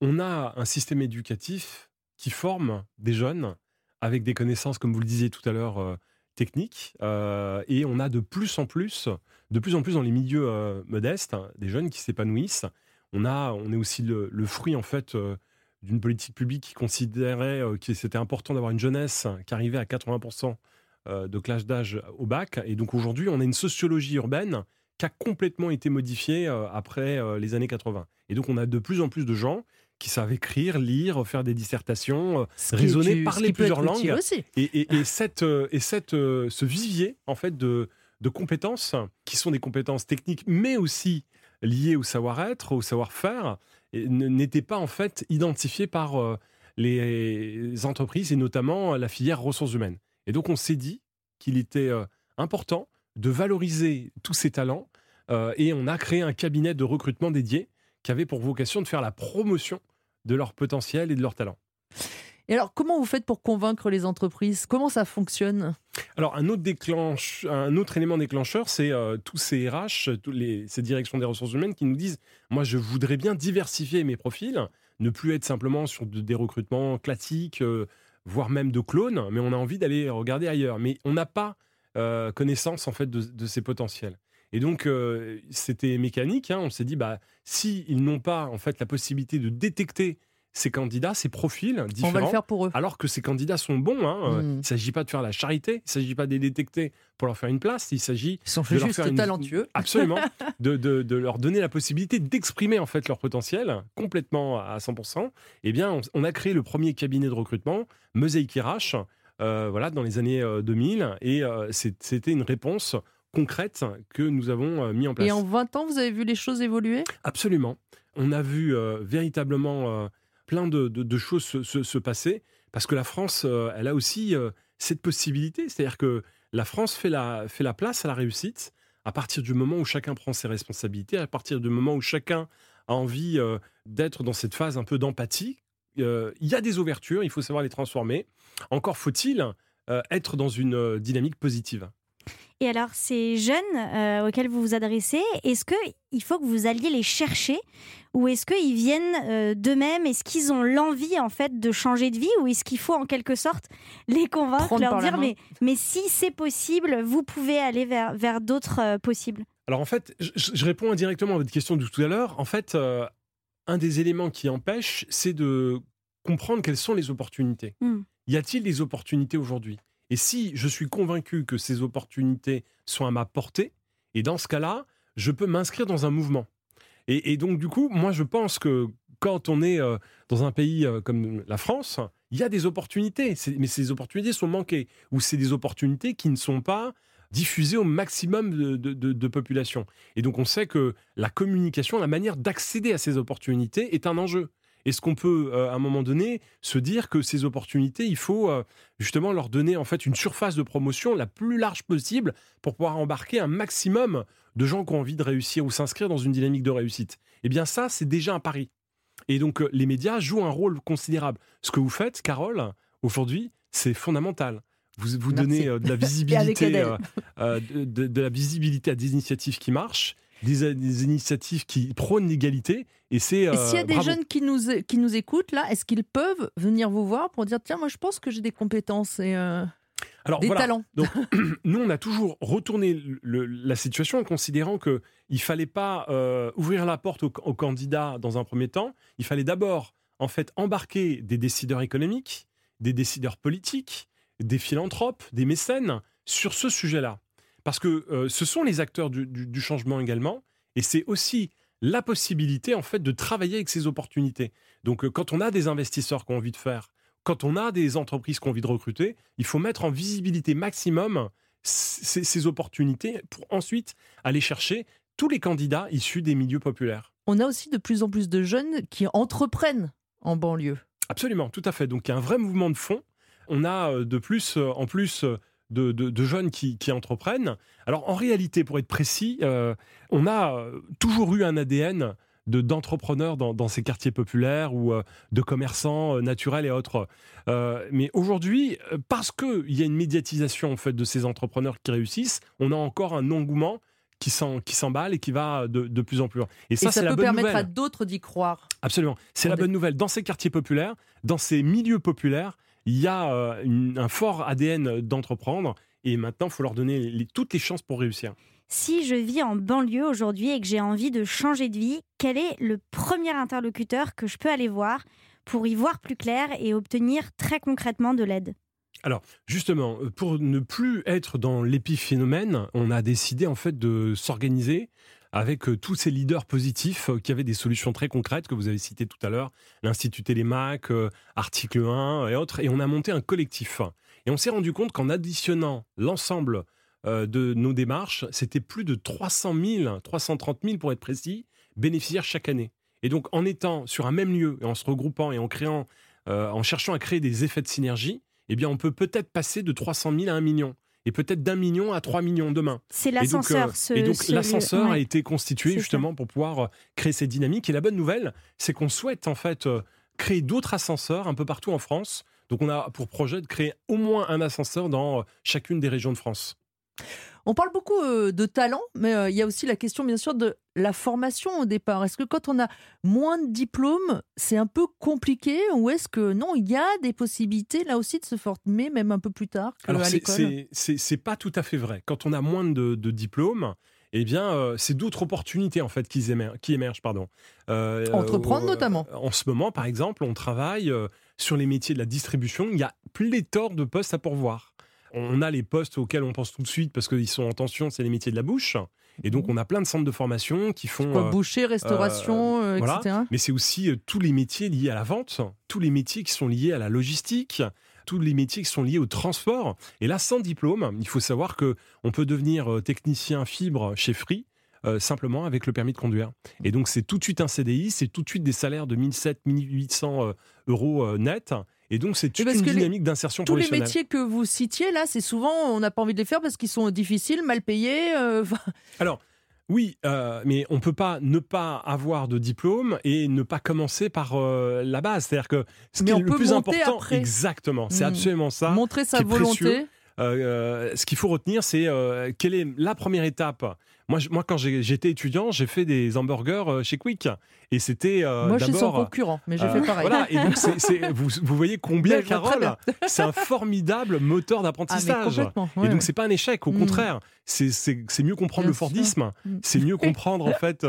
On a un système éducatif qui forme des jeunes avec des connaissances, comme vous le disiez tout à l'heure, techniques. et on a de plus en plus, de plus en plus dans les milieux modestes, hein, des jeunes qui s'épanouissent. On, a, on est aussi le, le fruit, en fait, euh, d'une politique publique qui considérait euh, que c'était important d'avoir une jeunesse qui arrivait à 80% euh, de classe d'âge au bac. Et donc aujourd'hui, on a une sociologie urbaine qui a complètement été modifiée après les années 80. Et donc on a de plus en plus de gens qui savent écrire, lire, faire des dissertations, Ce raisonner, parler plusieurs langues. aussi. Et, et- et cette, et cette, ce vivier en fait de, de compétences qui sont des compétences techniques, mais aussi liées au savoir-être, au savoir-faire, et n- n'était pas en fait identifié par euh, les entreprises et notamment la filière ressources humaines. Et donc on s'est dit qu'il était euh, important de valoriser tous ces talents euh, et on a créé un cabinet de recrutement dédié qui avait pour vocation de faire la promotion de leur potentiel et de leur talent. Et alors, comment vous faites pour convaincre les entreprises? Comment ça fonctionne? Alors, un autre, déclenche, un autre élément déclencheur, c'est euh, tous ces RH, tous ces directions des ressources humaines qui nous disent Moi, je voudrais bien diversifier mes profils, ne plus être simplement sur de- des recrutements classiques, euh, voire même de clones, mais on a envie d'aller regarder ailleurs. Mais on n'a pas euh, connaissance, en fait, de, ces potentiels. Et donc, c'était mécanique. hein. on s'est dit bah, si ils n'ont pas, en fait, la possibilité de détecter ces candidats, ces profils différents. On va le faire pour eux. Alors que ces candidats sont bons, hein, euh, Mm. il ne s'agit pas de faire la charité, il ne s'agit pas de les détecter pour leur faire une place, il s'agit de leur juste faire une- talentueux. (laughs) absolument (laughs) de, de- de leur donner la possibilité d'exprimer en fait leur potentiel complètement à 100%. Eh bien, on, on a créé le premier cabinet de recrutement, Mosaic RH, euh, voilà, dans les années euh, 2000, et euh, c'est- c'était une réponse concrète que nous avons mis en place. Et en 20 ans, vous avez vu les choses évoluer? Absolument. On a vu euh, véritablement plein de, choses se, se- se passer parce que la France, euh, elle a aussi euh, cette possibilité. C'est-à-dire que la France fait la, fait la place à la réussite à partir du moment où chacun prend ses responsabilités, à partir du moment où chacun a envie euh, d'être dans cette phase un peu d'empathie. Il y a des ouvertures, il faut savoir les transformer. Encore faut-il être dans une dynamique positive. Et alors, ces jeunes euh, auxquels vous vous adressez, est-ce qu'il faut que vous alliez les chercher ou est-ce qu'ils viennent euh, d'eux-mêmes? Est-ce qu'ils ont l'envie en fait de changer de vie ou est-ce qu'il faut en quelque sorte (laughs) les convaincre, Prendre leur dire mais, mais si c'est possible, vous pouvez aller vers, vers d'autres euh, possibles Alors en fait, je, je réponds indirectement à votre question de tout à l'heure. En fait, euh, un des éléments qui empêche, c'est de comprendre quelles sont les opportunités. Hmm. Y a-t-il des opportunités aujourd'hui? Et si je suis convaincu que ces opportunités sont à ma portée, et dans ce cas-là, je peux m'inscrire dans un mouvement. Et, donc du coup, moi je pense que quand on est euh, dans un pays euh, comme la France, il y a des opportunités, mais ces opportunités sont manquées, ou c'est des opportunités qui ne sont pas diffusées au maximum de, de- de- de population. Et donc on sait que la communication, la manière d'accéder à ces opportunités est un enjeu. Est-ce qu'on peut, euh, à un moment donné, se dire que ces opportunités, il faut euh, justement leur donner en fait une surface de promotion la plus large possible pour pouvoir embarquer un maximum de gens qui ont envie de réussir ou s'inscrire dans une dynamique de réussite? Eh bien ça, c'est déjà un pari. Et donc euh, les médias jouent un rôle considérable. Ce que vous faites, Carole, aujourd'hui, c'est fondamental. Vous, vous Merci. donnez euh, de la (laughs) visibilité, euh, euh, de la visibilité à des initiatives qui marchent, des, des initiatives qui prônent l'égalité. Et c'est s'il y a euh, des bravo. jeunes qui nous, qui nous écoutent, là, est-ce qu'ils peuvent venir vous voir pour dire tiens, moi je pense que j'ai des compétences et euh, Alors, des voilà. talents (laughs) (clears throat) nous, on a toujours retourné le- la situation en considérant que il fallait pas euh, ouvrir la porte aux, aux candidats dans un premier temps. Il fallait d'abord, en fait, embarquer des décideurs économiques, des décideurs politiques, des philanthropes, des mécènes sur ce sujet-là. Parce que euh, ce sont les acteurs du, du- du changement également, et c'est aussi la possibilité, en fait, de travailler avec ces opportunités. Donc, euh, quand on a des investisseurs qui ont envie de faire, quand on a des entreprises qui ont envie de recruter, il faut mettre en visibilité maximum ces, ces opportunités pour ensuite aller chercher tous les candidats issus des milieux populaires. On a aussi de plus en plus de jeunes qui entreprennent en banlieue. Absolument, tout à fait. Donc il y a un vrai mouvement de fond. On a euh, de plus, en plus de, de- de jeunes qui, qui entreprennent. Alors en réalité, pour être précis, euh, on a euh, toujours eu un ADN de- d'entrepreneurs dans, dans ces quartiers populaires ou euh, de commerçants euh, naturels et autres. Euh, mais aujourd'hui, parce qu'il y a une médiatisation en fait de ces entrepreneurs qui réussissent, on a encore un engouement qui s'emballe et qui va de, de plus en plus loin. Et ça, et ça la peut bonne permettre nouvelle. à d'autres d'y croire. Absolument. C'est la bonne nouvelle. Dans ces quartiers populaires, dans ces milieux populaires, il y a euh, une- un fort ADN d'entreprendre. Et maintenant, il faut leur donner les- toutes les chances pour réussir. Si je vis en banlieue aujourd'hui et que j'ai envie de changer de vie, quel est le premier interlocuteur que je peux aller voir pour y voir plus clair et obtenir très concrètement de l'aide? Justement, euh, pour ne plus être dans l'épiphénomène, on a décidé en fait de s'organiser avec euh, tous ces leaders positifs euh, qui avaient des solutions très concrètes que vous avez citées tout à l'heure, l'Institut Télémac, euh, Article 1 et autres, et on a monté un collectif. Et on s'est rendu compte qu'en additionnant l'ensemble de nos démarches, c'était plus de 300 000, 330 000 pour être précis, bénéficiaires chaque année. Et donc en étant sur un même lieu et en se regroupant et en créant, en cherchant à créer des effets de synergie, eh bien, on peut peut-être passer de 300 000 à 1 million. Et peut-être d'un million à 3 millions demain. C'est Et donc, l'ascenseur. euh, donc, ce l'ascenseur a été constitué ça. justement pour pouvoir euh, créer cette dynamique. Et la bonne nouvelle, c'est qu'on souhaite en fait euh, créer d'autres ascenseurs un peu partout en France, Donc on a pour projet de créer au moins un ascenseur dans chacune des régions de France. On parle beaucoup euh, de talent, mais euh, il y a aussi la question, bien sûr, de la formation au départ. Est-ce que quand on a moins de diplômes, c'est un peu compliqué ou est-ce que non, il y a des possibilités là aussi de se former, même un peu plus tard Alors c'est- l'école? c'est pas tout à fait vrai. Quand on a moins de, de diplômes, eh bien, euh, c'est d'autres opportunités en fait qui émergent. Qui émergent pardon. Euh, Entreprendre, euh, notamment. En ce moment, par exemple, on travaille sur les métiers de la distribution. Il y a pléthore de postes à pourvoir. On a les postes auxquels on pense tout de suite parce qu'ils sont en tension, c'est les métiers de la bouche. Et donc, on a plein de centres de formation qui font. Quoi, euh, boucher, restauration, euh, voilà. etc. mais c'est aussi euh, tous les métiers liés à la vente, tous les métiers qui sont liés à la logistique, tous les métiers qui sont liés au transport. Et là, sans diplôme, il faut savoir que on peut devenir euh, technicien fibre chez Free. euh, simplement avec le permis de conduire. Et donc c'est tout de suite un CDI, c'est tout de suite des salaires de 1700, 1800 euh, euros euh, net. Et donc c'est une dynamique d'insertion Tous les professionnelle. métiers que vous citiez là, c'est souvent on n'a pas envie de les faire parce qu'ils sont difficiles, mal payés. euh, Alors, oui, euh, mais on peut pas ne pas avoir de diplôme et ne pas commencer par euh, la base. C'est-à-dire que ce Mais qui est le plus important, après. exactement, c'est Hmm. absolument ça. montrer sa précieux. Euh, ce qu'il faut retenir, c'est euh, quelle est la première étape. Moi, je- moi quand j'étais étudiant, j'ai fait des hamburgers euh, chez Quick. Et c'était euh, Moi, je suis son concurrent, mais j'ai fait pareil. Voilà, et donc (laughs) vous, vous voyez combien, Carole, (laughs) c'est un formidable moteur Ah, d'apprentissage. complètement. et donc c'est pas un échec, au Mm. contraire, c'est- mieux comprendre Bien le Fordisme. Mm. c'est mieux (laughs) comprendre en fait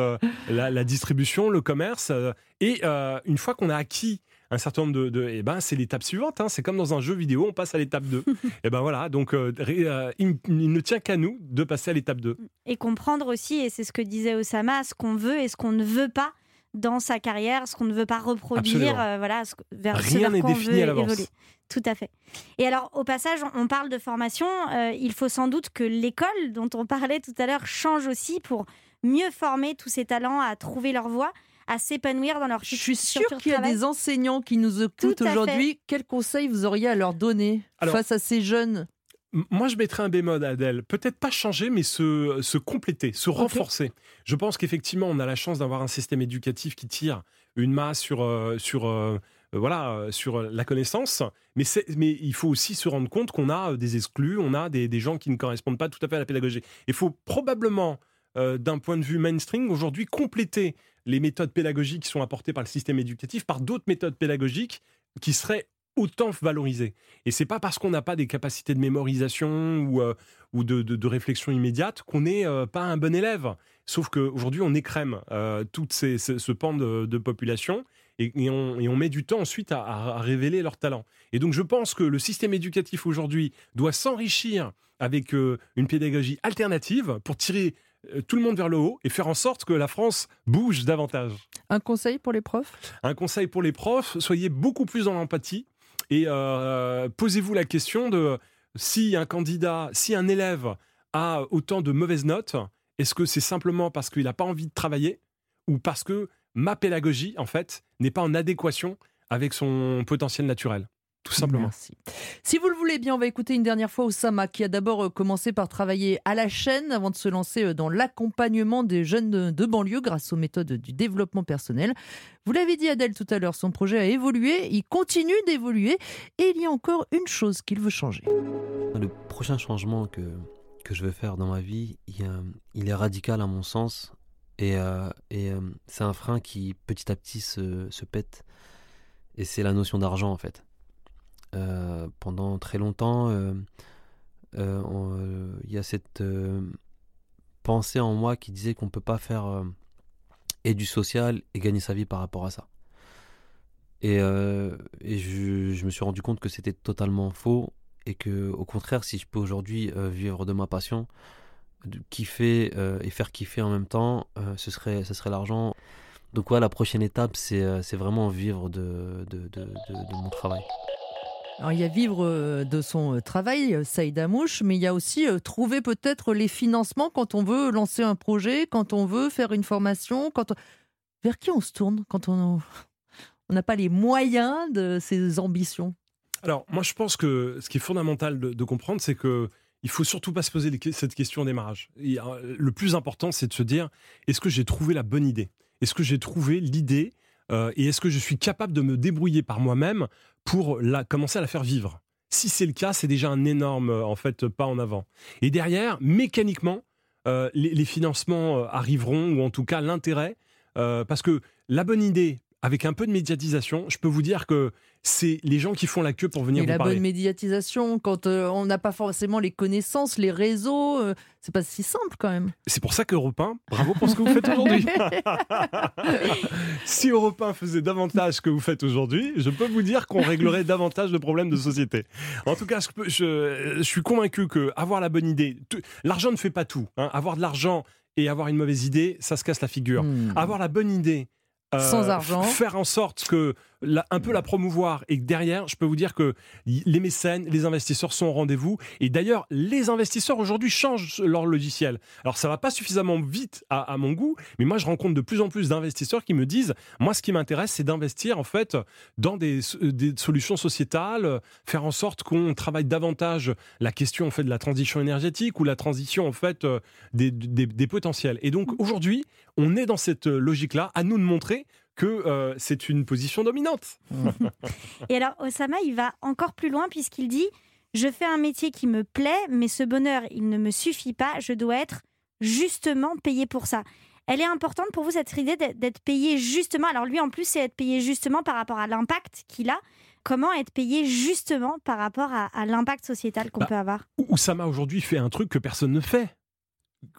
la, la distribution, le commerce, et une fois qu'on a acquis un certain nombre de, de eh ben c'est l'étape suivante, hein, c'est comme dans un jeu vidéo, on passe à l'étape 2. (laughs) et ben voilà, donc euh, euh, il, il ne tient qu'à nous de passer à l'étape 2. Et comprendre aussi, et c'est ce que disait Osama, ce qu'on veut et ce qu'on ne veut pas dans sa carrière, ce qu'on ne veut pas reproduire, euh, voilà, ce- vers Rien n'est défini veut à l'avance. évoluer. Tout à fait. Et alors, au passage, on parle de formation. euh, il faut sans doute que l'école, dont on parlait tout à l'heure, change aussi pour mieux former tous ces talents à trouver leur voie, à s'épanouir dans leur Je suis sûre qu'il y a travail. des enseignants qui nous écoutent à aujourd'hui. Quels conseils vous auriez à leur donner Alors- face à ces jeunes? Moi, je mettrais un bémol, Adèle. Peut-être pas changer, mais se, se compléter, se renforcer. Je pense qu'effectivement, on a la chance d'avoir un système éducatif qui tire une masse sur, euh, sur, euh, euh, voilà, euh, sur la connaissance. Mais, il faut aussi se rendre compte qu'on a des exclus, on a des, des gens qui ne correspondent pas tout à fait à la pédagogie. Il faut probablement, euh, d'un point de vue mainstream, aujourd'hui, compléter les méthodes pédagogiques qui sont apportées par le système éducatif par d'autres méthodes pédagogiques qui seraient autant valorisées. Et c'est pas parce qu'on n'a pas des capacités de mémorisation ou, euh, ou de, de- réflexion immédiate qu'on n'est euh, pas un bon élève. Sauf qu'aujourd'hui, on écrème euh, tout ces, ce, pan de, population et, on, et on met du temps ensuite à, à- révéler leurs talents. Et donc, je pense que le système éducatif aujourd'hui doit s'enrichir avec euh, une pédagogie alternative pour tirer tout le monde vers le haut et faire en sorte que la France bouge davantage. Un conseil pour les profs? Un conseil pour les profs, soyez beaucoup plus dans l'empathie et euh, posez-vous la question de si un candidat, si un élève a autant de mauvaises notes, est-ce que c'est simplement parce qu'il n'a pas envie de travailler ou parce que ma pédagogie, en fait, n'est pas en adéquation avec son potentiel naturel? Tout simplement. Merci. Si vous le voulez bien, on va écouter une dernière fois Osama, qui a d'abord euh, commencé par travailler à la chaîne avant de se lancer euh, dans l'accompagnement des jeunes de, de banlieue grâce aux méthodes du développement personnel. Vous l'avez dit Adèle tout à l'heure, son projet a évolué, il continue d'évoluer et il y a encore une chose qu'il veut changer. Le prochain changement que, que je veux faire dans ma vie, il, est radical à mon sens. Et, euh, et, euh, c'est un frein qui petit à petit se, se pète. Et c'est la notion d'argent en fait. Euh, pendant très longtemps, euh, euh, il y a cette pensée en moi qui disait qu'on ne peut pas faire et du social et gagner sa vie par rapport à ça. Et, je, me suis rendu compte que c'était totalement faux et que au contraire si je peux aujourd'hui vivre de ma passion kiffer et faire kiffer en même temps ce serait ce serait l'argent donc ouais la prochaine étape c'est vraiment vivre de mon travail Il y a vivre euh, de son euh, travail, euh, Saïd Amouche, mais il y a aussi trouver peut-être les financements quand on veut lancer un projet, quand on veut faire une formation, quand on- vers qui on se tourne quand on n'a pas les moyens de ses ambitions? Alors, moi, je pense que ce qui est fondamental de, comprendre, c'est que il faut surtout pas se poser cette question au démarrage. Le plus important, c'est de se dire est-ce que j'ai trouvé la bonne idée? Est-ce que j'ai trouvé l'idée? Et est-ce que je suis capable de me débrouiller par moi-même pour la, commencer à la faire vivre Si c'est le cas, c'est déjà un énorme en fait pas en avant. Et derrière, mécaniquement, les, les, financements arriveront ou en tout cas l'intérêt, parce que la bonne idée avec un peu de médiatisation, je peux vous dire que c'est les gens qui font la queue pour venir Et vous la parler. bonne médiatisation, quand euh, on n'a pas forcément les connaissances, les réseaux, euh, c'est pas si simple quand même. C'est pour ça qu'Europe 1, bravo pour ce que vous faites aujourd'hui. (laughs) si Europe 1 faisait davantage ce que vous faites aujourd'hui, je peux vous dire qu'on réglerait davantage de problèmes de société. En tout cas, je, peux- je- je suis convaincu que avoir la bonne idée, l'argent ne fait pas tout. hein. Avoir de l'argent et avoir une mauvaise idée, ça se casse la figure. Hmm. Avoir la bonne idée. Euh, Sans argent. f- Faire en sorte que un peu la promouvoir et derrière, je peux vous dire que les mécènes, les investisseurs sont au rendez-vous. Et d'ailleurs, les investisseurs aujourd'hui changent leur logiciel. Alors ça va pas suffisamment vite à, mon goût, mais moi je rencontre de plus en plus d'investisseurs qui me disent, moi ce qui m'intéresse, c'est d'investir en fait dans des, des solutions sociétales, faire en sorte qu'on travaille davantage la question en fait de la transition énergétique ou la transition en fait euh, des, des- des potentiels. Et donc aujourd'hui, on est dans cette logique-là, à nous de montrer que euh, c'est une position dominante. (laughs) Et alors, Osama, il va encore plus loin puisqu'il dit Je fais un métier qui me plaît, mais ce bonheur, il ne me suffit pas. Je dois être justement payé pour ça. Elle est importante pour vous, cette idée d'être- payé justement. Alors, lui, en plus, c'est être payé justement par rapport à l'impact qu'il a. Comment être payé justement par rapport à, à l'impact sociétal qu'on Bah, peut avoir? Oussama aujourd'hui fait un truc que personne ne fait,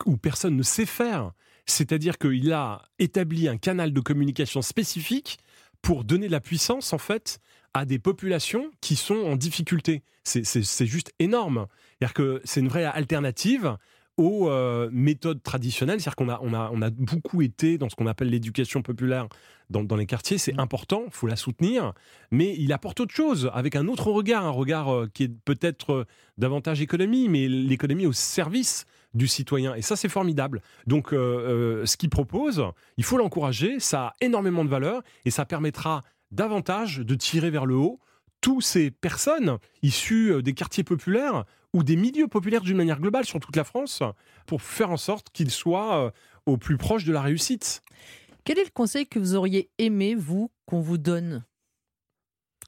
ou personne ne sait faire. C'est-à-dire qu'il a établi un canal de communication spécifique pour donner de la puissance, en fait, à des populations qui sont en difficulté. C'est- juste énorme. C'est-à-dire que c'est une vraie alternative aux euh, méthodes traditionnelles. C'est-à-dire qu'on a, on a, on a beaucoup été dans ce qu'on appelle l'éducation populaire dans, dans les quartiers. C'est important, il faut la soutenir. Mais il apporte autre chose, avec un autre regard, un regard euh, qui est peut-être euh, davantage économie, mais l'économie au service du citoyen. Et ça, c'est formidable. Donc, euh, euh, ce qu'il propose, il faut l'encourager. Ça a énormément de valeur et ça permettra davantage de tirer vers le haut toutes ces personnes issues euh, des quartiers populaires ou des milieux populaires d'une manière globale sur toute la France pour faire en sorte qu'ils soient au plus proche de la réussite. Quel est le conseil que vous auriez aimé, vous, qu'on vous donne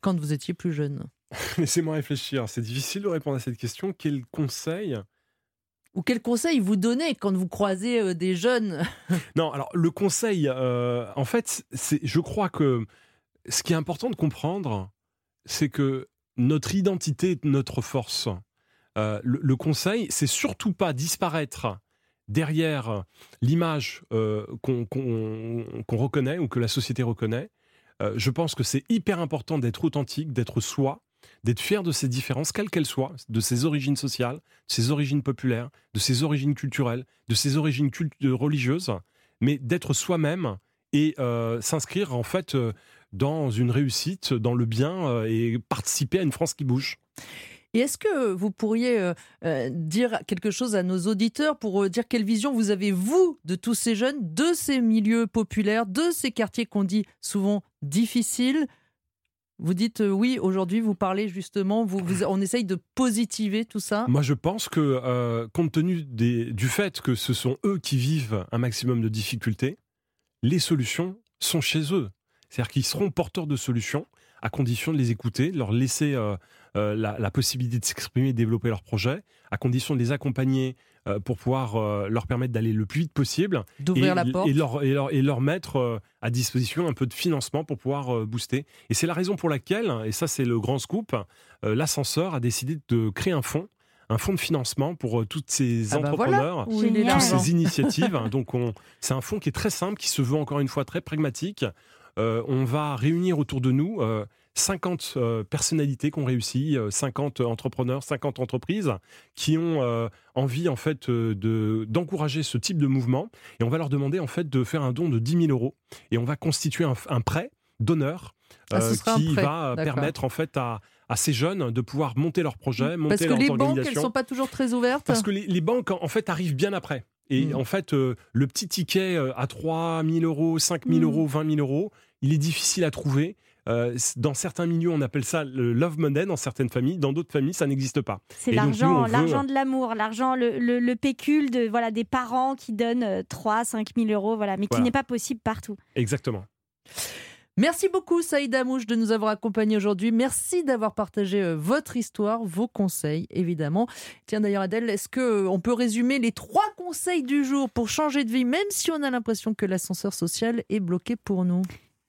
quand vous étiez plus jeune? (laughs) Laissez-moi réfléchir. C'est difficile de répondre à cette question. Quel conseil? Ou quel conseil vous donnez quand vous croisez euh, des jeunes? (laughs) Non, alors le conseil, euh, en fait, c'est, je crois que ce qui est important de comprendre, c'est que notre identité est notre force. Euh, le, conseil, c'est surtout pas disparaître derrière l'image qu'on, reconnaît ou que la société reconnaît. Je pense que c'est hyper important d'être authentique, d'être soi, d'être fier de ses différences, quelles qu'elles soient, de ses origines sociales, de ses origines populaires, de ses origines culturelles, de ses origines euh, religieuses, mais d'être soi-même et euh, s'inscrire en fait euh, dans une réussite, dans le bien et participer à une France qui bouge. Et est-ce que vous pourriez dire quelque chose à nos auditeurs pour dire quelle vision vous avez, vous, de tous ces jeunes, de ces milieux populaires, de ces quartiers qu'on dit souvent difficiles Vous dites euh, oui, aujourd'hui vous parlez justement, vous, vous- on essaye de positiver tout ça. Moi, je pense que, euh, compte tenu des- du fait que ce sont eux qui vivent un maximum de difficultés, les solutions sont chez eux. C'est-à-dire qu'ils seront porteurs de solutions à condition de les écouter, de leur laisser euh, la, la possibilité de s'exprimer développer leurs projets, à condition de les accompagner euh, pour pouvoir euh, leur permettre d'aller le plus vite possible D'ouvrir et, la porte. et leur, et, leur, et leur mettre euh, à disposition un peu de financement pour pouvoir euh, booster. Et c'est la raison pour laquelle, et ça c'est le grand scoop, euh, l'ascenseur a décidé de créer un fonds, un fonds de financement pour euh, toutes ces Ah bah voilà entrepreneurs. toutes ces initiatives. (laughs) Donc, on- c'est un fonds qui est très simple, qui se veut encore une fois très pragmatique. Euh, on va réunir autour de nous euh, 50 euh, personnalités qui ont réussi, euh, 50 entrepreneurs, 50 entreprises qui ont euh, envie en fait euh, de d'encourager ce type de mouvement. Et on va leur demander en fait de faire un don de 10 000 euros. Et on va constituer un, un prêt d'honneur Ah, euh, qui prêt, va permettre en fait à, à ces jeunes de pouvoir monter leurs projets, monter Parce que les banques, elles organisations. sont pas toujours très ouvertes. Parce que les, les banques, en fait, arrivent bien après. Et Mm. en fait, euh, le petit ticket euh, à 3 000 euros, 5 000 Mm. euros, 20 000 euros, il est difficile à trouver. Euh, dans certains milieux, on appelle ça le love money, dans certaines familles. Dans d'autres familles, ça n'existe pas. C'est l'argent, veut- l'argent de l'amour, l'argent, le, le, le pécule de, voilà, des parents qui donnent euh, 3 5 000 euros, voilà, mais qui Voilà. n'est pas possible partout. Exactement. Merci beaucoup Saïd Amouche de nous avoir accompagnés aujourd'hui. Merci d'avoir partagé euh, votre histoire, vos conseils évidemment. Tiens d'ailleurs Adèle, est-ce que euh, on peut résumer les trois conseils du jour pour changer de vie même si on a l'impression que l'ascenseur social est bloqué pour nous?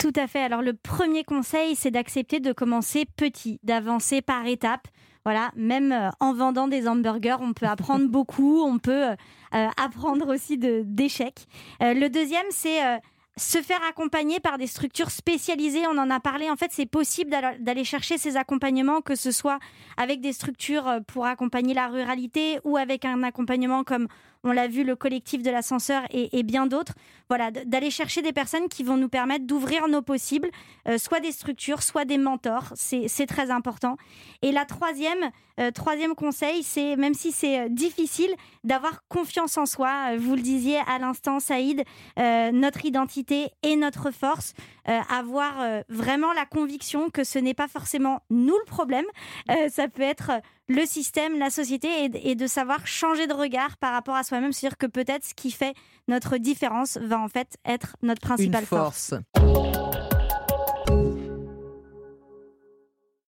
Tout à fait. Alors le premier conseil, c'est d'accepter de commencer petit, d'avancer par étapes. Voilà, même euh, en vendant des hamburgers, on peut apprendre (laughs) beaucoup, on peut apprendre aussi d'échecs. le deuxième, c'est se faire accompagner par des structures spécialisées, on en a parlé, en fait c'est possible d'aller chercher ces accompagnements, que ce soit avec des structures euh, pour accompagner la ruralité ou avec un accompagnement comme on l'a vu, le collectif de l'ascenseur et, bien d'autres. Voilà, d'aller chercher des personnes qui vont nous permettre d'ouvrir nos possibles, euh, soit des structures, soit des mentors. C'est très important. Et la troisième, euh, troisième conseil, c'est même si c'est euh, difficile, d'avoir confiance en soi. Vous le disiez à l'instant, Saïd, notre identité et notre force. avoir vraiment la conviction que ce n'est pas forcément nous le problème. ça peut être le système, la société et, de savoir changer de regard par rapport à soi-même. C'est-à-dire que peut-être ce qui fait notre différence va en fait être notre principale force.